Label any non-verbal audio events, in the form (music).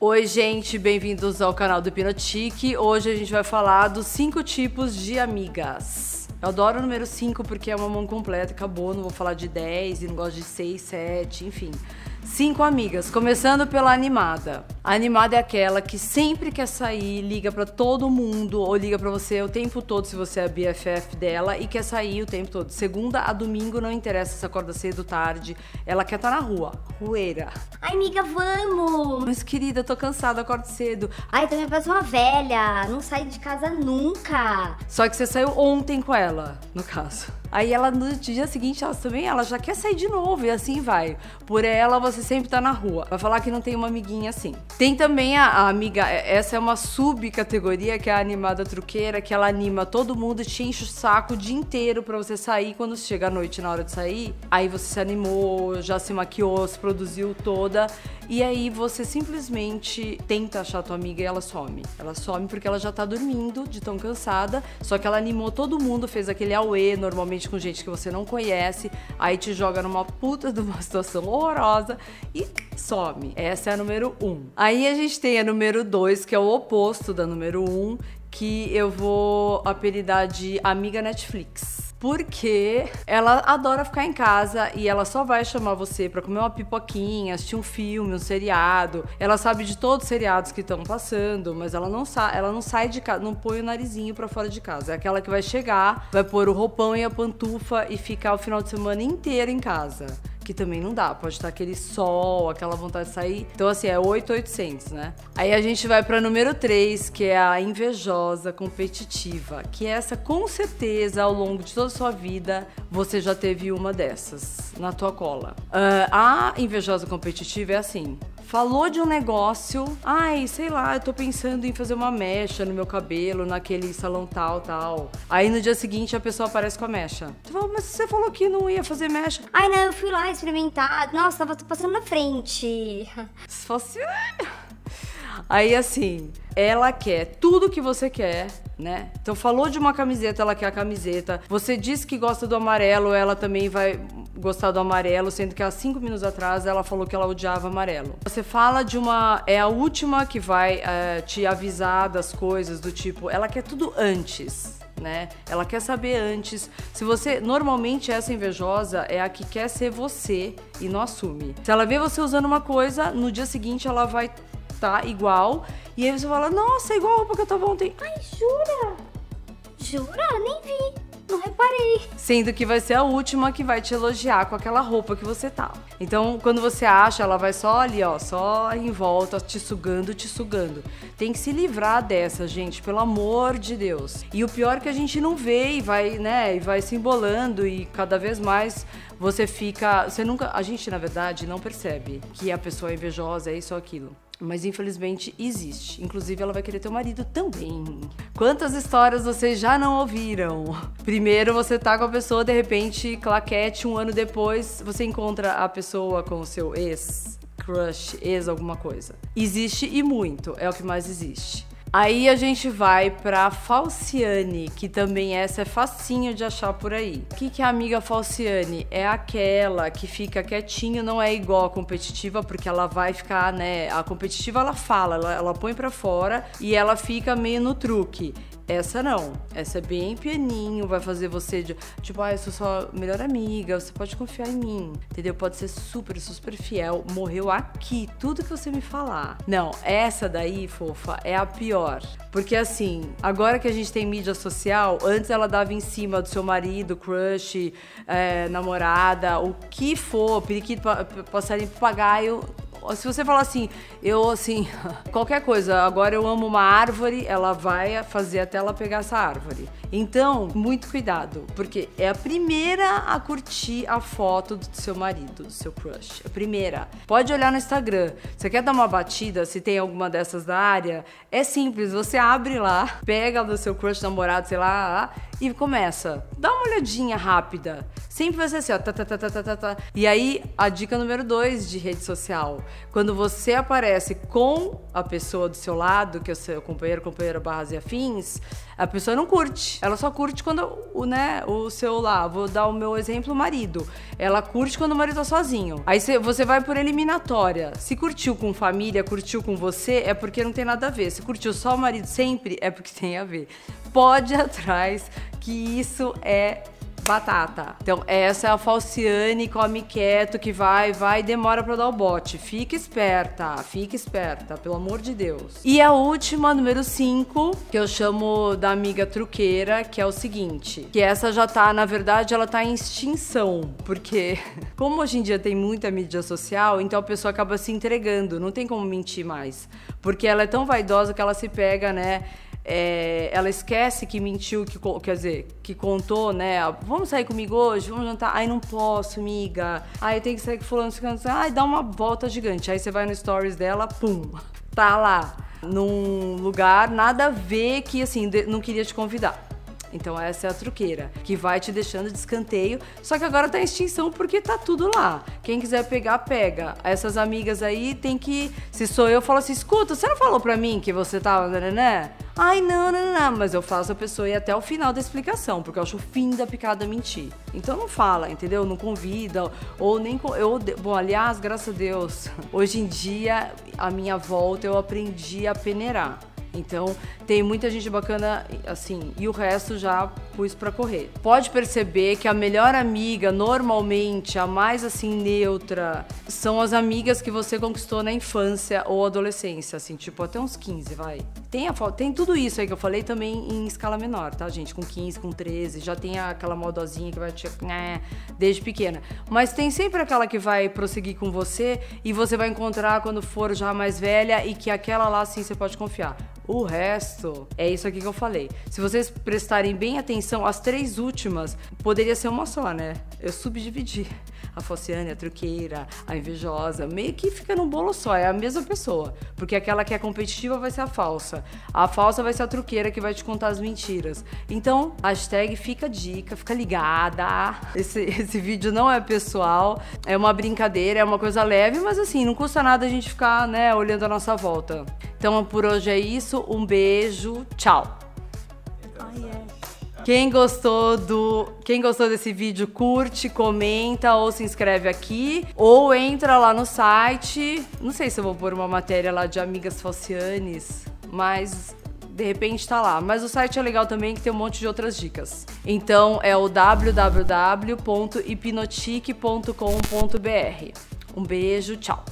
Oi, gente, bem-vindos ao canal do Hipnotique. Hoje a gente vai falar dos cinco tipos de amigas. Eu adoro o número 5 porque é uma mão completa, acabou, não vou falar de 10 e não gosto de 6, 7, enfim. Cinco amigas, começando pela animada. A animada é aquela que sempre quer sair, liga para todo mundo ou liga para você o tempo todo se você é BFF dela e quer sair o tempo todo. Segunda a domingo não interessa se acorda cedo, tarde, ela quer estar tá na rua, rueira. Ai, amiga, vamos! Mas querida, tô cansada, acordo cedo. Ai, também parece uma velha, não sai de casa nunca. Só que você saiu ontem com ela, no caso. Aí ela no dia seguinte, ela também, ela já quer sair de novo e assim vai. Por ela você sempre tá na rua. Vai falar que não tem uma amiguinha assim. Tem também a, a amiga, é, essa é uma subcategoria que é a animada truqueira, que ela anima todo mundo, te enche o saco o dia inteiro para você sair. Quando chega a noite na hora de sair, aí você se animou, já se maquiou, se produziu toda e aí você simplesmente tenta achar tua amiga e ela some. Ela some porque ela já tá dormindo de tão cansada, só que ela animou todo mundo, fez aquele auê, normalmente com gente que você não conhece, aí te joga numa puta de uma (laughs) situação horrorosa e some. Essa é a número um. Aí a gente tem a número dois, que é o oposto da número um, que eu vou apelidar de amiga Netflix porque ela adora ficar em casa e ela só vai chamar você para comer uma pipoquinha, assistir um filme, um seriado. Ela sabe de todos os seriados que estão passando, mas ela não, sa ela não sai de casa, não põe o narizinho para fora de casa. É aquela que vai chegar, vai pôr o roupão e a pantufa e ficar o final de semana inteiro em casa que também não dá. Pode estar aquele sol, aquela vontade de sair. Então, assim, é 8,800, né? Aí a gente vai para número 3, que é a invejosa competitiva. Que é essa, com certeza, ao longo de toda a sua vida, você já teve uma dessas na tua cola. Uh, a invejosa competitiva é assim: falou de um negócio, ai, sei lá, eu tô pensando em fazer uma mecha no meu cabelo, naquele salão tal, tal. Aí no dia seguinte a pessoa aparece com a mecha. Tu fala, mas você falou que não ia fazer mecha. Ai, não, eu fui lá experimentar. Nossa, tava passando na frente. (laughs) Se fosse. Aí assim, ela quer tudo que você quer, né? Então falou de uma camiseta, ela quer a camiseta. Você disse que gosta do amarelo, ela também vai gostar do amarelo, sendo que há cinco minutos atrás ela falou que ela odiava amarelo. Você fala de uma. É a última que vai é, te avisar das coisas, do tipo, ela quer tudo antes. Né? Ela quer saber antes. Se você normalmente essa invejosa é a que quer ser você e não assume. Se ela vê você usando uma coisa, no dia seguinte ela vai estar tá igual e aí você fala: "Nossa, é igual a roupa que eu tava ontem". Ai, jura? Jura? Nem vi. Não reparei. Sendo que vai ser a última que vai te elogiar com aquela roupa que você tá. Então, quando você acha, ela vai só ali, ó, só em volta, te sugando, te sugando. Tem que se livrar dessa, gente, pelo amor de Deus. E o pior é que a gente não vê e vai, né, e vai se embolando e cada vez mais você fica, você nunca, a gente na verdade não percebe que a pessoa é invejosa, é isso ou aquilo. Mas infelizmente existe. Inclusive, ela vai querer ter um marido também. Quantas histórias vocês já não ouviram? Primeiro você tá com a pessoa, de repente, claquete, um ano depois, você encontra a pessoa com o seu ex, crush, ex, alguma coisa. Existe e muito, é o que mais existe. Aí a gente vai pra Falciane, que também essa é facinho de achar por aí. O que, que é a amiga Falciane? É aquela que fica quietinho, não é igual a competitiva, porque ela vai ficar, né? A competitiva ela fala, ela, ela põe pra fora e ela fica meio no truque. Essa não. Essa é bem pianinho, vai fazer você de, tipo, ah, eu sou sua melhor amiga, você pode confiar em mim, entendeu? Pode ser super, super fiel. Morreu aqui, tudo que você me falar. Não, essa daí, fofa, é a pior. Porque assim, agora que a gente tem mídia social, antes ela dava em cima do seu marido, crush, é, namorada, o que for, periquito, passarinho, papagaio se você falar assim, eu assim, (laughs) qualquer coisa, agora eu amo uma árvore, ela vai fazer até ela pegar essa árvore. Então, muito cuidado, porque é a primeira a curtir a foto do seu marido, do seu crush. A primeira. Pode olhar no Instagram. Você quer dar uma batida, se tem alguma dessas da área? É simples, você abre lá, (laughs) pega do seu crush namorado, sei lá, e começa. Dá uma olhadinha rápida. Sempre vai ser assim, ó. Tá, tá, tá, tá, tá, tá. E aí, a dica número dois de rede social. Quando você aparece com a pessoa do seu lado, que é o seu companheiro, companheira, barras e afins, a pessoa não curte. Ela só curte quando o, né, o seu lá, vou dar o meu exemplo, o marido. Ela curte quando o marido tá sozinho. Aí você vai por eliminatória. Se curtiu com família, curtiu com você, é porque não tem nada a ver. Se curtiu só o marido sempre, é porque tem a ver. Pode atrás, que isso é batata. Então, essa é a Falciane come quieto que vai, vai demora para dar o bote. Fica esperta, fica esperta, pelo amor de Deus. E a última, número 5, que eu chamo da amiga truqueira, que é o seguinte, que essa já tá, na verdade, ela tá em extinção, porque (laughs) como hoje em dia tem muita mídia social, então a pessoa acaba se entregando, não tem como mentir mais, porque ela é tão vaidosa que ela se pega, né, é, ela esquece que mentiu, que, quer dizer, que contou, né? Vamos sair comigo hoje? Vamos jantar? Ai, não posso, amiga. Ai, tem que sair com fulano, Ai, dá uma volta gigante. Aí você vai no stories dela, pum, (laughs) tá lá. Num lugar nada a ver que, assim, não queria te convidar. Então essa é a truqueira, que vai te deixando de escanteio, só que agora tá em extinção porque tá tudo lá. Quem quiser pegar, pega. Essas amigas aí tem que, se sou eu, falo assim, escuta, você não falou pra mim que você tava, né, né? né? Ai, não, não, não, mas eu faço a pessoa ir até o final da explicação, porque eu acho o fim da picada mentir. Então não fala, entendeu? Não convida, ou nem. Eu, bom, aliás, graças a Deus, hoje em dia, a minha volta eu aprendi a peneirar. Então, tem muita gente bacana assim, e o resto já pus para correr. Pode perceber que a melhor amiga, normalmente, a mais assim neutra, são as amigas que você conquistou na infância ou adolescência, assim, tipo até uns 15, vai. Tem a tem tudo isso aí que eu falei também em escala menor, tá, gente? Com 15, com 13, já tem aquela modozinha que vai te né, desde pequena. Mas tem sempre aquela que vai prosseguir com você e você vai encontrar quando for já mais velha e que aquela lá sim você pode confiar. O resto é isso aqui que eu falei. Se vocês prestarem bem atenção, as três últimas poderia ser uma só, né? Eu subdividi. A Fociane, a truqueira, a invejosa, meio que fica num bolo só, é a mesma pessoa. Porque aquela que é competitiva vai ser a falsa. A falsa vai ser a truqueira que vai te contar as mentiras. Então, hashtag fica dica, fica ligada. Esse, (laughs) esse vídeo não é pessoal, é uma brincadeira, é uma coisa leve, mas assim, não custa nada a gente ficar, né, olhando a nossa volta. Então por hoje é isso. Um beijo. Tchau. Quem gostou do, quem gostou desse vídeo, curte, comenta ou se inscreve aqui ou entra lá no site. Não sei se eu vou pôr uma matéria lá de amigas falcianes, mas de repente tá lá. Mas o site é legal também que tem um monte de outras dicas. Então é o www.hipnotique.com.br. Um beijo, tchau.